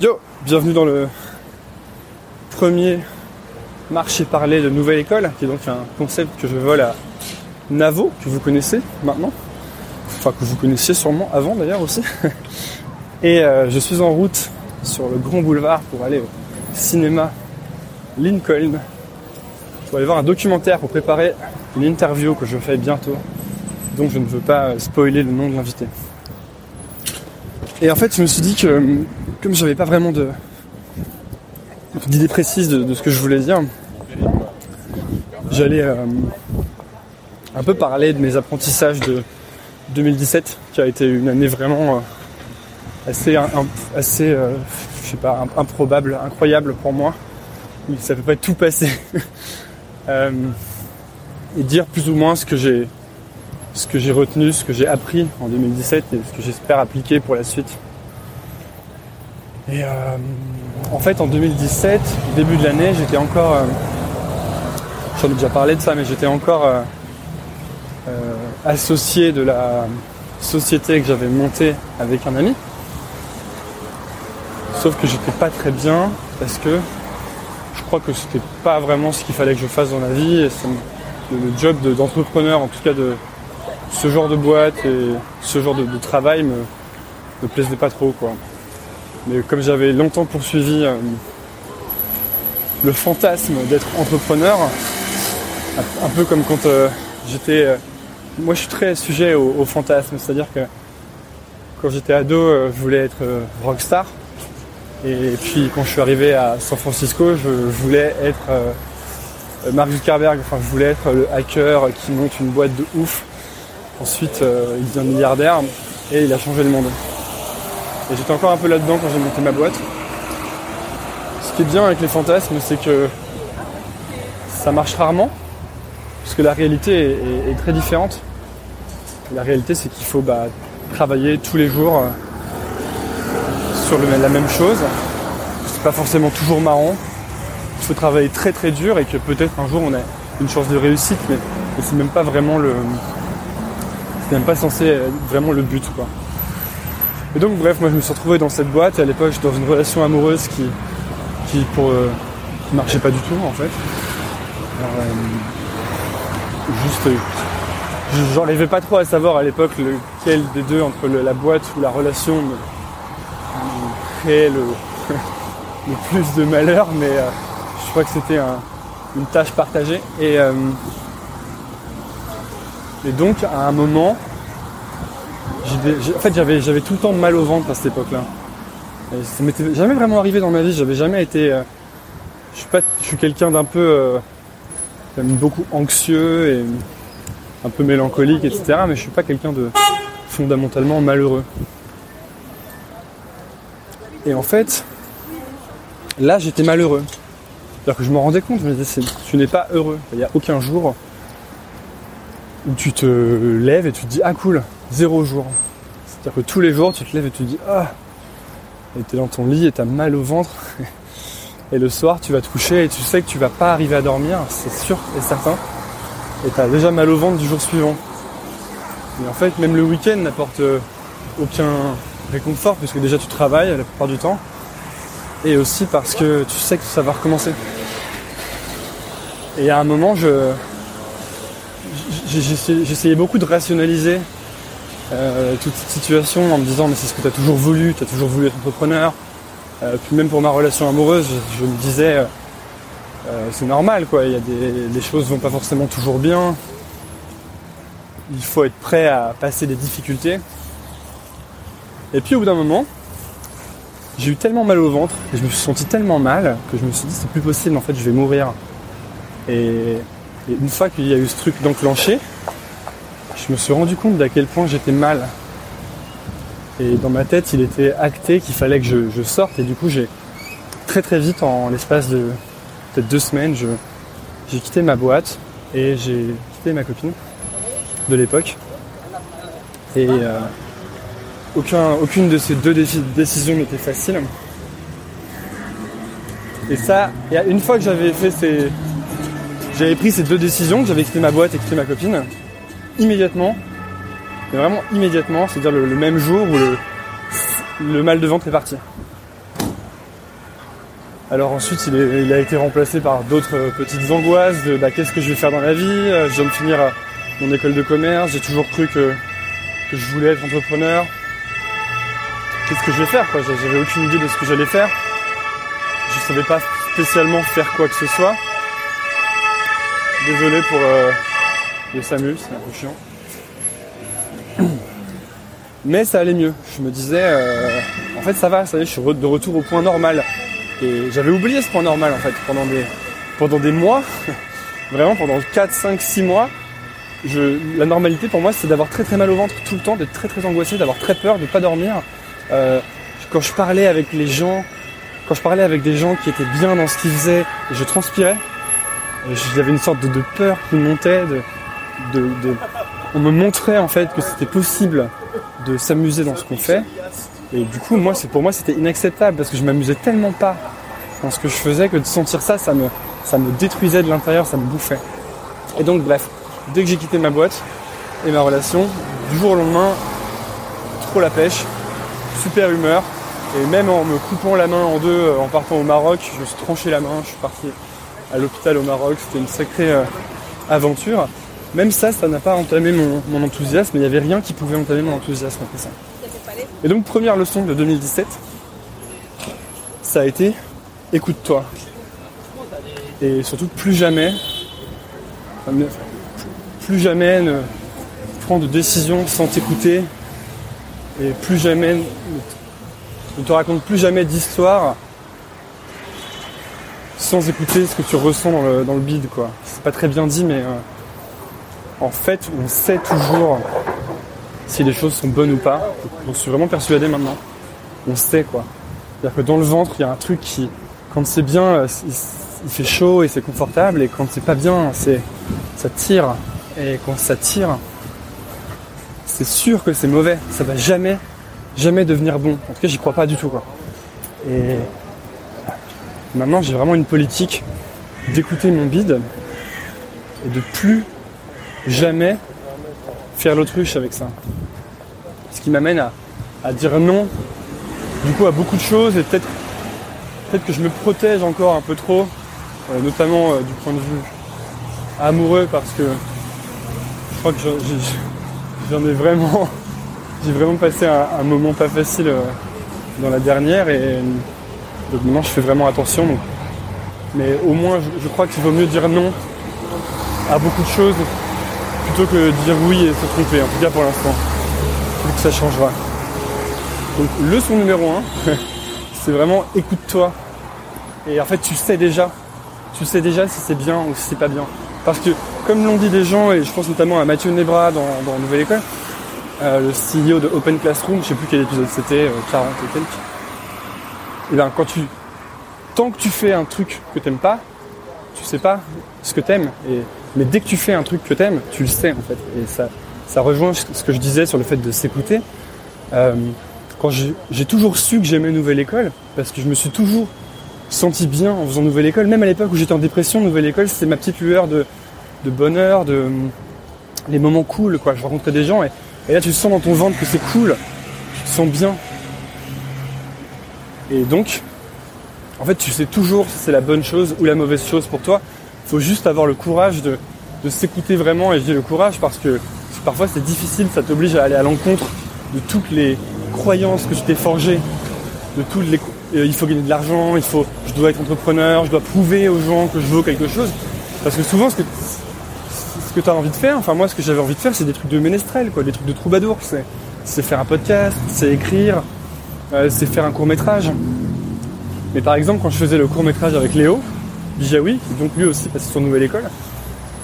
Yo, bienvenue dans le premier marché parlé de Nouvelle École, qui est donc un concept que je vole à Navo, que vous connaissez maintenant, enfin que vous connaissiez sûrement avant d'ailleurs aussi. Et euh, je suis en route sur le grand boulevard pour aller au cinéma Lincoln, pour aller voir un documentaire pour préparer une interview que je fais bientôt, donc je ne veux pas spoiler le nom de l'invité. Et en fait, je me suis dit que comme j'avais pas vraiment d'idée précise de, ce que je voulais dire, j'allais euh, un peu parler de mes apprentissages de 2017, qui a été une année vraiment euh, assez, euh, improbable, incroyable pour moi. Ça peut pas tout passer. et dire plus ou moins ce que j'ai ce que j'ai retenu, ce que j'ai appris en 2017 et ce que j'espère appliquer pour la suite. Et euh, en fait, en 2017, au début de l'année, j'étais encore. Euh, j'en ai déjà parlé de ça, mais j'étais encore euh, associé de la société que j'avais montée avec un ami. Sauf que j'étais pas très bien parce que je crois que c'était pas vraiment ce qu'il fallait que je fasse dans la vie. Et le, job d'entrepreneur, en tout cas de ce genre de boîte et ce genre de, travail me, me plaisait pas trop quoi. Mais comme j'avais longtemps poursuivi euh, le fantasme d'être entrepreneur, un peu comme quand euh, j'étais... Euh, moi je suis très sujet au, fantasme, c'est-à-dire que quand j'étais ado, je voulais être rockstar. Et puis quand je suis arrivé à San Francisco, je, voulais être Mark Zuckerberg, enfin je voulais être le hacker qui monte une boîte de ouf. Ensuite, il devient milliardaire et il a changé le monde. Et j'étais encore un peu là-dedans quand j'ai monté ma boîte. Ce qui est bien avec les fantasmes, c'est que ça marche rarement, parce que la réalité est, très différente. La réalité, c'est qu'il faut bah, travailler tous les jours euh, sur la même chose. C'est pas forcément toujours marrant. Il faut travailler très très dur et que peut-être un jour on a une chance de réussite, mais, c'est même pas vraiment le. C'est même pas censé être vraiment le but quoi. Et donc bref, moi je me suis retrouvé dans cette boîte et à l'époque dans une relation amoureuse qui, qui pour euh, marchait pas du tout en fait. Euh, juste euh, j'arrivais pas trop à savoir à l'époque lequel des deux entre la boîte ou la relation me, créait le, plus de malheur, mais je crois que c'était une tâche partagée. Et, et donc à un moment, en fait, j'avais, tout le temps mal au ventre à cette époque-là. ça m'était jamais vraiment arrivé dans ma vie. J'avais jamais été. Euh, je suis pas, je suis quelqu'un d'un peu, euh, beaucoup anxieux et un peu mélancolique, etc. Mais je suis pas quelqu'un de fondamentalement malheureux. Et en fait, là, j'étais malheureux. C'est-à-dire que je me rendais compte, je me disais, tu n'es pas heureux. Il n'y a aucun jour où tu te lèves et tu te dis, ah cool, zéro jour. C'est-à-dire que tous les jours, tu te lèves et tu te dis Ah Et tu es dans ton lit et tu as mal au ventre. Et le soir, tu vas te coucher et tu sais que tu vas pas arriver à dormir, c'est sûr et certain. Et tu as déjà mal au ventre du jour suivant. Et en fait, même le week-end n'apporte euh, aucun réconfort, puisque déjà tu travailles la plupart du temps. Et aussi parce que tu sais que ça va recommencer. Et à un moment, je, j'essayais beaucoup de rationaliser euh, toute cette situation en me disant mais c'est ce que tu as toujours voulu, tu as toujours voulu être entrepreneur. Euh, puis même pour ma relation amoureuse, je, me disais euh, c'est normal quoi, il y a des les choses vont pas forcément toujours bien. Il faut être prêt à passer des difficultés. Et puis au bout d'un moment, j'ai eu tellement mal au ventre et je me suis senti tellement mal que je me suis dit c'est plus possible en fait je vais mourir. Et, et une fois qu'il y a eu ce truc d'enclencher, je me suis rendu compte d'à quel point j'étais mal. Et dans ma tête, il était acté qu'il fallait que je, sorte. Et du coup, j'ai très très vite, en l'espace de peut-être deux semaines, j'ai quitté ma boîte et j'ai quitté ma copine de l'époque. Et euh, aucune de ces deux décisions n'était facile. Et ça, une fois que j'avais fait ces, j'avais pris ces deux décisions, j'avais quitté ma boîte et quitté ma copine, immédiatement, mais vraiment immédiatement, c'est-à-dire le, même jour où le, mal de ventre est parti. Alors ensuite, il, a été remplacé par d'autres petites angoisses de bah, qu'est-ce que je vais faire dans la vie. Je viens de finir mon école de commerce. J'ai toujours cru que, je voulais être entrepreneur. Qu'est-ce que je vais faire J'avais aucune idée de ce que j'allais faire. Je savais pas spécialement faire quoi que ce soit. Désolé pour euh, le SAMU, c'est un peu chiant. Mais ça allait mieux. Je me disais, euh, en fait ça va, ça y est, je suis de retour au point normal. Et j'avais oublié ce point normal en fait pendant des, pendant des mois, vraiment pendant 4, 5, 6 mois. La normalité pour moi c'est d'avoir très très mal au ventre tout le temps, d'être très très angoissé, d'avoir très peur, de ne pas dormir. Euh, quand je parlais avec les gens, quand je parlais avec des gens qui étaient bien dans ce qu'ils faisaient, je transpirais. J'avais une sorte de, peur qui montait, on me montrait en fait que c'était possible de s'amuser dans ce qu'on fait. Et du coup, moi, pour moi, c'était inacceptable parce que je m'amusais tellement pas dans ce que je faisais que de sentir ça, ça me, ça me détruisait de l'intérieur, ça me bouffait. Et donc, bref, dès que j'ai quitté ma boîte et ma relation, du jour au lendemain, trop la pêche, super humeur. Et même en me coupant la main en deux euh, en partant au Maroc, je me suis tranché la main, je suis parti à l'hôpital au Maroc, c'était une sacrée euh, aventure. Même ça, ça n'a pas entamé mon, enthousiasme, il n'y avait rien qui pouvait entamer mon enthousiasme après ça. Et donc première leçon de 2017, ça a été écoute-toi. Et surtout plus jamais, plus jamais ne prends de décisions sans t'écouter et plus jamais ne te raconte plus jamais d'histoire sans écouter ce que tu ressens dans le, dans le bide quoi. C'est pas très bien dit mais euh, en fait on sait toujours si les choses sont bonnes ou pas. J'en suis vraiment persuadé maintenant. On sait quoi. C'est-à-dire que dans le ventre il y a un truc qui quand c'est bien euh, il, fait chaud et c'est confortable et quand c'est pas bien c'est ça tire et quand ça tire c'est sûr que c'est mauvais. Ça va jamais, jamais devenir bon. En tout cas, j'y crois pas du tout. Quoi. Et maintenant, j'ai vraiment une politique d'écouter mon bide et de plus jamais faire l'autruche avec ça. Ce qui m'amène à, dire non, du coup, à beaucoup de choses et peut-être que je me protège encore un peu trop, euh, notamment euh, du point de vue amoureux, parce que je crois que j'en ai vraiment, j'ai vraiment passé un, moment pas facile euh, dans la dernière et donc maintenant je fais vraiment attention. mais au moins je, crois qu'il vaut mieux dire non à beaucoup de choses plutôt que dire oui et se tromper, en tout cas pour l'instant. que ça changera. Donc leçon numéro 1, c'est vraiment écoute-toi. Et en fait tu sais déjà, tu sais déjà si c'est bien ou si c'est pas bien. Parce que, comme l'ont dit des gens, et je pense notamment à Mathieu Nebra dans, Nouvelle École, euh, le CEO de Open Classroom, je sais plus quel épisode c'était, 40 euh, et quelques. Et bien quand tu. Tant que tu fais un truc que t'aimes pas, tu sais pas ce que t'aimes. Et, mais dès que tu fais un truc que t'aimes, tu le sais en fait. Et ça, ça rejoint ce que je disais sur le fait de s'écouter. Euh, quand j'ai toujours su que j'aimais Nouvelle École, parce que je me suis toujours senti bien en faisant Nouvelle École. Même à l'époque où j'étais en dépression, Nouvelle École, c'était ma petite lueur de, bonheur, de les moments cool, quoi. Je rencontrais des gens et, là tu sens dans ton ventre que c'est cool, tu te sens bien. Et donc, en fait, tu sais toujours si c'est la bonne chose ou la mauvaise chose pour toi. Il faut juste avoir le courage de, s'écouter vraiment et j'ai le courage parce que parfois c'est difficile, ça t'oblige à aller à l'encontre de toutes les croyances que tu t'es forgées, de toutes les euh, il faut gagner de l'argent, je dois être entrepreneur, je dois prouver aux gens que je vaux quelque chose. Parce que souvent, ce que, ce tu as envie de faire, enfin moi, ce que j'avais envie de faire, c'est des trucs de ménestrel, quoi, des trucs de troubadour. C'est, faire un podcast, c'est écrire, c'est faire un court métrage. Mais par exemple, quand je faisais le court métrage avec Léo Bijawi, qui donc lui aussi passé son nouvelle école,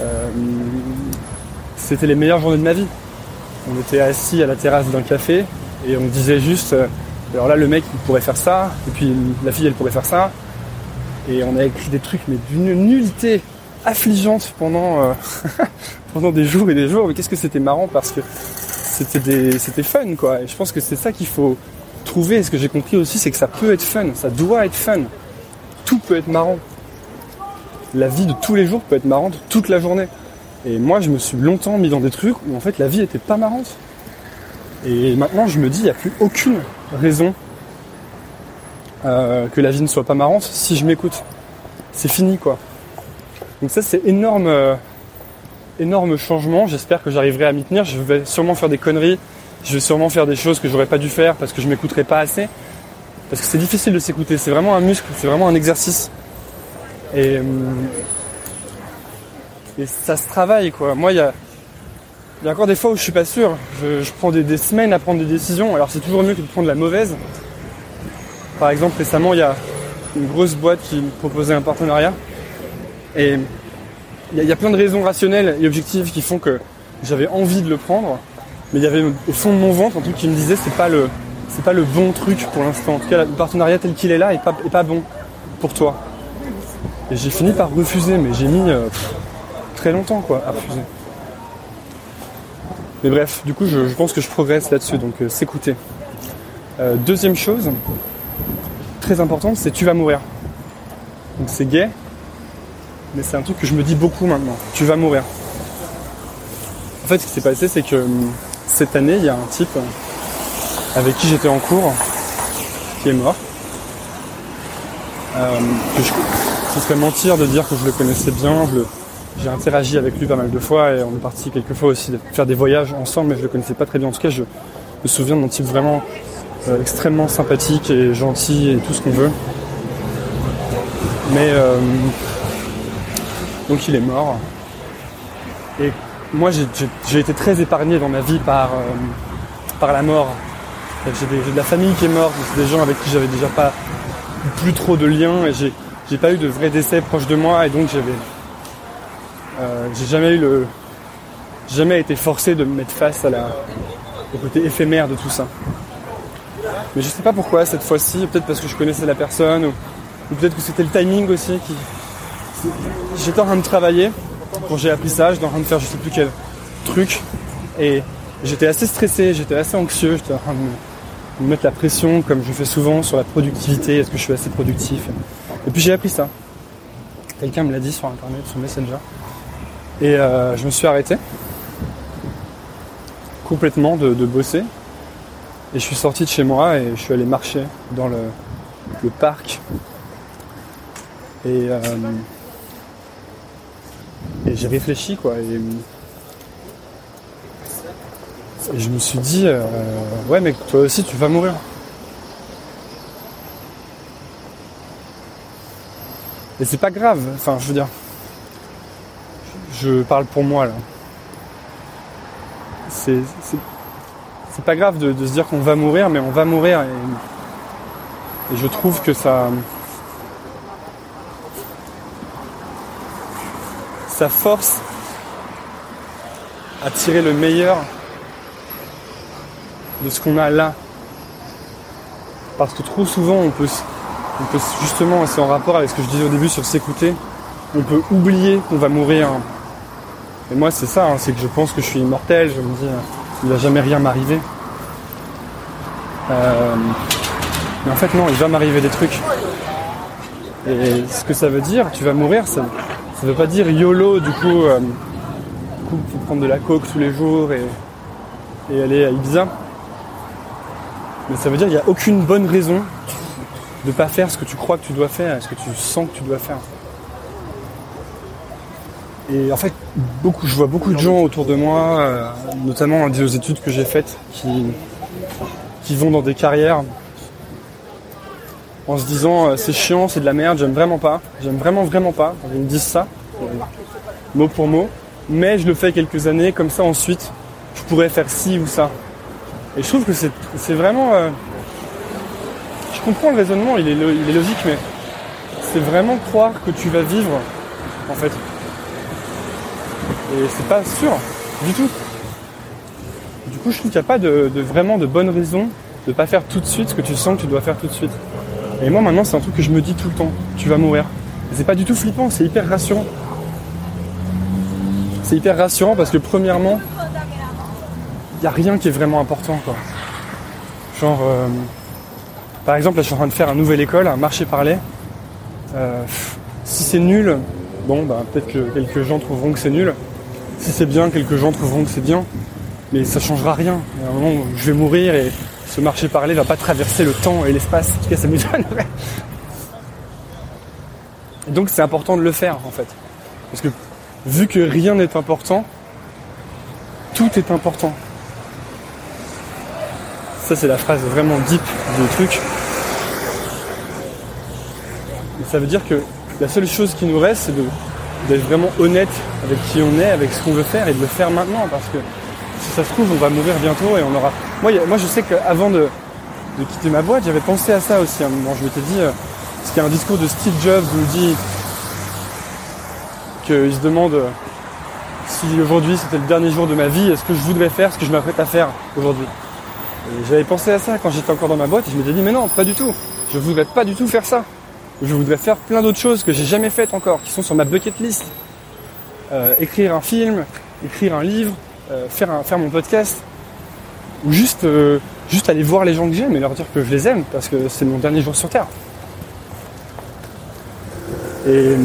euh, c'était les meilleures journées de ma vie. On était assis à la terrasse d'un café et on disait juste alors là, le mec, il pourrait faire ça, et puis la fille, elle pourrait faire ça. Et on a écrit des trucs, mais d'une nullité affligeante pendant, euh, pendant des jours et des jours. Mais qu'est-ce que c'était marrant parce que c'était fun, quoi. Et je pense que c'est ça qu'il faut trouver. Et ce que j'ai compris aussi, c'est que ça peut être fun, ça doit être fun. Tout peut être marrant. La vie de tous les jours peut être marrante toute la journée. Et moi, je me suis longtemps mis dans des trucs où en fait la vie était pas marrante. Et maintenant, je me dis, il n'y a plus aucune raison euh, que la vie ne soit pas marrante si je m'écoute. C'est fini quoi. Donc ça c'est énorme, euh, énorme changement. J'espère que j'arriverai à m'y tenir. Je vais sûrement faire des conneries. Je vais sûrement faire des choses que j'aurais pas dû faire parce que je m'écouterai pas assez. Parce que c'est difficile de s'écouter. C'est vraiment un muscle. C'est vraiment un exercice. Et, euh, ça se travaille quoi. Moi il y a, y a encore des fois où je suis pas sûr. Je, prends des, semaines à prendre des décisions. Alors c'est toujours mieux que de prendre la mauvaise. Par exemple, récemment, il y a une grosse boîte qui me proposait un partenariat. Et il y a plein de raisons rationnelles et objectives qui font que j'avais envie de le prendre. Mais il y avait au fond de mon ventre un truc qui me disait c'est pas le c'est pas le bon truc pour l'instant. En tout cas, le partenariat tel qu'il est là est pas, est pas bon pour toi. Et j'ai fini par refuser, mais j'ai mis euh, très longtemps quoi à refuser. Mais bref, du coup, je, je pense que je progresse là-dessus, donc euh, s'écouter. Euh, deuxième chose, très importante, c'est tu vas mourir. Donc c'est gay, mais c'est un truc que je me dis beaucoup maintenant. Tu vas mourir. En fait, ce qui s'est passé, c'est que hum, cette année, il y a un type avec qui j'étais en cours qui est mort. Euh, je, ce serait mentir de dire que je le connaissais bien. J'ai interagi avec lui pas mal de fois et on est parti quelques fois aussi faire des voyages ensemble, mais je le connaissais pas très bien. En tout cas, je me souviens d'un type vraiment euh, extrêmement sympathique et gentil et tout ce qu'on veut. Mais euh, donc il est mort. Moi, j'ai, été très épargné dans ma vie par, euh, par la mort. J'ai, de la famille qui est morte, des gens avec qui j'avais déjà pas plus trop de liens et j'ai, j'ai pas eu de vrais décès proches de moi et donc j'avais euh, j'ai jamais eu le jamais été forcé de me mettre face à la au côté éphémère de tout ça. Mais je sais pas pourquoi cette fois-ci, peut-être parce que je connaissais la personne ou, ou peut-être que c'était le timing aussi qui j'étais en train de travailler quand j'ai appris ça, j'étais en train de faire je sais plus quel truc et j'étais assez stressé, j'étais assez anxieux, j'étais en train de me, me mettre la pression comme je fais souvent sur la productivité, est-ce que je suis assez productif? Et puis j'ai appris ça. Quelqu'un me l'a dit sur internet, sur Messenger. Et euh, je me suis arrêté complètement de, bosser. Et je suis sorti de chez moi et je suis allé marcher dans le, le parc. Et, euh, j'ai réfléchi quoi. Et, je me suis dit, euh, ouais mais toi aussi tu vas mourir. Et c'est pas grave, enfin je veux dire, je parle pour moi là. C'est, c'est, pas grave de, se dire qu'on va mourir, mais on va mourir et je trouve que ça. Ça force à tirer le meilleur de ce qu'on a là. Parce que trop souvent on peut, on peut justement, c'est en rapport avec ce que je disais au début sur s'écouter, on peut oublier qu'on va mourir et moi, c'est ça, hein, c'est que je pense que je suis immortel. Je me dis, euh, il va jamais rien m'arriver. Euh, mais en fait, non, il va m'arriver des trucs. Et ce que ça veut dire, tu vas mourir, ça veut pas dire YOLO, du coup, euh, du coup, prendre de la coke tous les jours et, et aller à Ibiza. Mais ça veut dire qu'il n'y a aucune bonne raison de pas faire ce que tu crois que tu dois faire, ce que tu sens que tu dois faire. Et en fait, beaucoup, je vois beaucoup de gens autour de moi, euh, notamment aux études que j'ai faites, qui, qui vont dans des carrières en se disant euh, c'est chiant, c'est de la merde, j'aime vraiment pas, j'aime vraiment vraiment pas. Ils me disent ça, mot pour mot, mais je le fais quelques années, comme ça ensuite, je pourrais faire ci ou ça. Et je trouve que c'est, vraiment... Euh, je comprends le raisonnement, il est, il est logique, mais c'est vraiment croire que tu vas vivre, en fait. Et c'est pas sûr du tout. Du coup, je trouve qu'il n'y a pas de, vraiment de bonne raison de pas faire tout de suite ce que tu sens que tu dois faire tout de suite. Et moi, maintenant, c'est un truc que je me dis tout le temps. Tu vas mourir. C'est pas du tout flippant, c'est hyper rassurant. C'est hyper rassurant parce que premièrement, il n'y a rien qui est vraiment important, quoi. Genre, euh, par exemple, là, je suis en train de faire un nouvelle école, un marché parler. Euh, si c'est nul, bon, bah, peut-être que quelques gens trouveront que c'est nul. Si c'est bien, quelques gens trouveront que c'est bien, mais ça changera rien. À un moment, je vais mourir et ce marché parler va pas traverser le temps et l'espace. En tout cas, ça. Et donc, c'est important de le faire, en fait. Parce que, vu que rien n'est important, tout est important. Ça, c'est la phrase vraiment deep du truc. Ça veut dire que la seule chose qui nous reste, c'est d'être vraiment honnête avec qui on est, avec ce qu'on veut faire et de le faire maintenant. Parce que ça se trouve, on va mourir bientôt et on aura. Moi, moi je sais qu'avant de, quitter ma boîte, j'avais pensé à ça aussi à un moment. Je m'étais dit, euh, a un discours de Steve Jobs où il dit qu'il se demande euh, si aujourd'hui c'était le dernier jour de ma vie, est-ce que je voudrais faire ce que je m'apprête à faire aujourd'hui? J'avais pensé à ça quand j'étais encore dans ma boîte et je m'étais dit, mais non, pas du tout. Je voudrais pas du tout faire ça. Je voudrais faire plein d'autres choses que j'ai jamais faites encore, qui sont sur ma bucket list. Euh, écrire un film, écrire un livre, faire, un, faire mon podcast, ou juste, euh, juste aller voir les gens que j'aime et leur dire que je les aime parce que c'est mon dernier jour sur Terre. Et,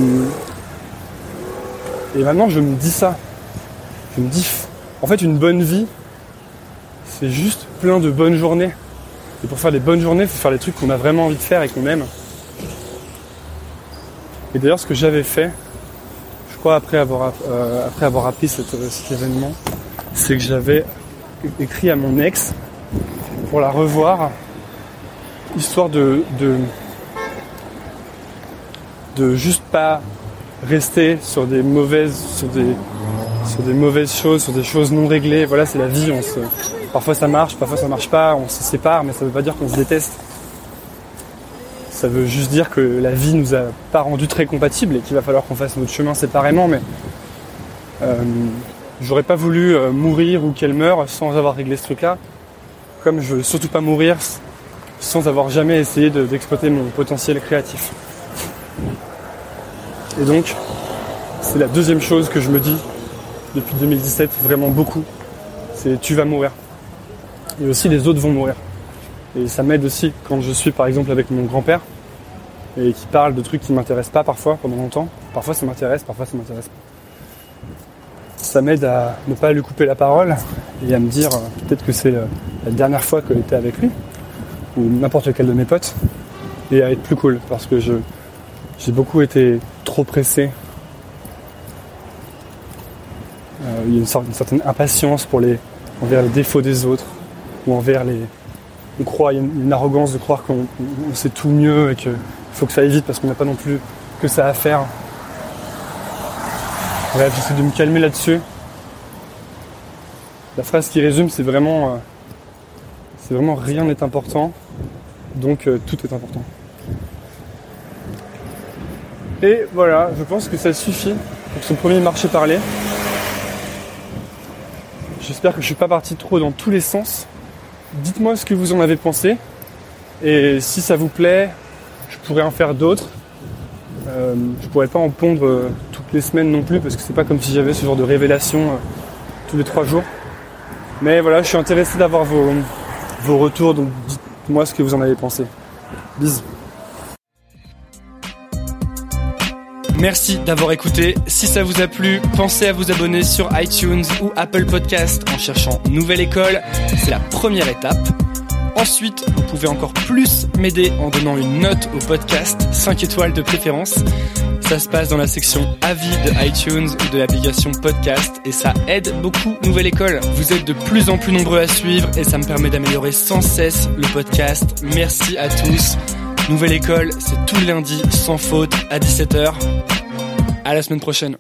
et maintenant je me dis ça. Je me dis, en fait une bonne vie, c'est juste plein de bonnes journées. Et pour faire des bonnes journées, il faut faire les trucs qu'on a vraiment envie de faire et qu'on aime. Et d'ailleurs ce que j'avais fait, je crois après avoir, après avoir appris cet événement, c'est que j'avais écrit à mon ex pour la revoir, histoire de, de, de juste pas rester sur des mauvaises, sur des, sur des mauvaises choses, sur des choses non réglées. Voilà, c'est la vie. On se, parfois ça marche, parfois ça marche pas. On se sépare, mais ça veut pas dire qu'on se déteste. Ça veut juste dire que la vie nous a pas rendu très compatibles et qu'il va falloir qu'on fasse notre chemin séparément. Mais euh, J'aurais pas voulu euh, mourir ou qu'elle meure sans avoir réglé ce truc-là. Comme je veux surtout pas mourir sans avoir jamais essayé d'exploiter mon potentiel créatif. Et donc, c'est la deuxième chose que je me dis depuis 2017, vraiment beaucoup. C'est tu vas mourir. Et aussi les autres vont mourir. Et ça m'aide aussi quand je suis par exemple avec mon grand-père et qui parle de trucs qui m'intéressent pas parfois pendant longtemps. Parfois ça m'intéresse, parfois ça m'intéresse pas ça m'aide à ne pas lui couper la parole et à me dire euh, peut-être que c'est euh, la dernière fois que j'étais avec lui ou n'importe lequel de mes potes et à être plus cool parce que j'ai beaucoup été trop pressé. Euh, il y a une, une certaine impatience pour les, envers les défauts des autres ou envers les. On croit, il y a une, arrogance de croire qu'on sait tout mieux et qu'il faut que ça aille vite parce qu'on n'a pas non plus que ça à faire. Bref, j'essaie de me calmer là-dessus. La phrase qui résume, c'est vraiment, euh, c'est vraiment rien n'est important, donc euh, tout est important. Et voilà, je pense que ça suffit pour son premier marché parlé. J'espère que je ne suis pas parti trop dans tous les sens. Dites-moi ce que vous en avez pensé. Et si ça vous plaît, je pourrais en faire d'autres. Euh, je pourrais pas en pondre euh, les semaines non plus parce que c'est pas comme si j'avais ce genre de révélation euh, tous les trois jours. Mais voilà, je suis intéressé d'avoir vos, vos retours, donc dites-moi ce que vous en avez pensé. Bisous. Merci d'avoir écouté. Si ça vous a plu, pensez à vous abonner sur iTunes ou Apple Podcast en cherchant Nouvelle École. C'est la première étape. Ensuite, vous pouvez encore plus m'aider en donnant une note au podcast, 5 étoiles de préférence. Ça se passe dans la section avis de iTunes ou de l'application podcast et ça aide beaucoup Nouvelle École. Vous êtes de plus en plus nombreux à suivre et ça me permet d'améliorer sans cesse le podcast. Merci à tous. Nouvelle École, c'est tout lundi sans faute à 17h. À la semaine prochaine.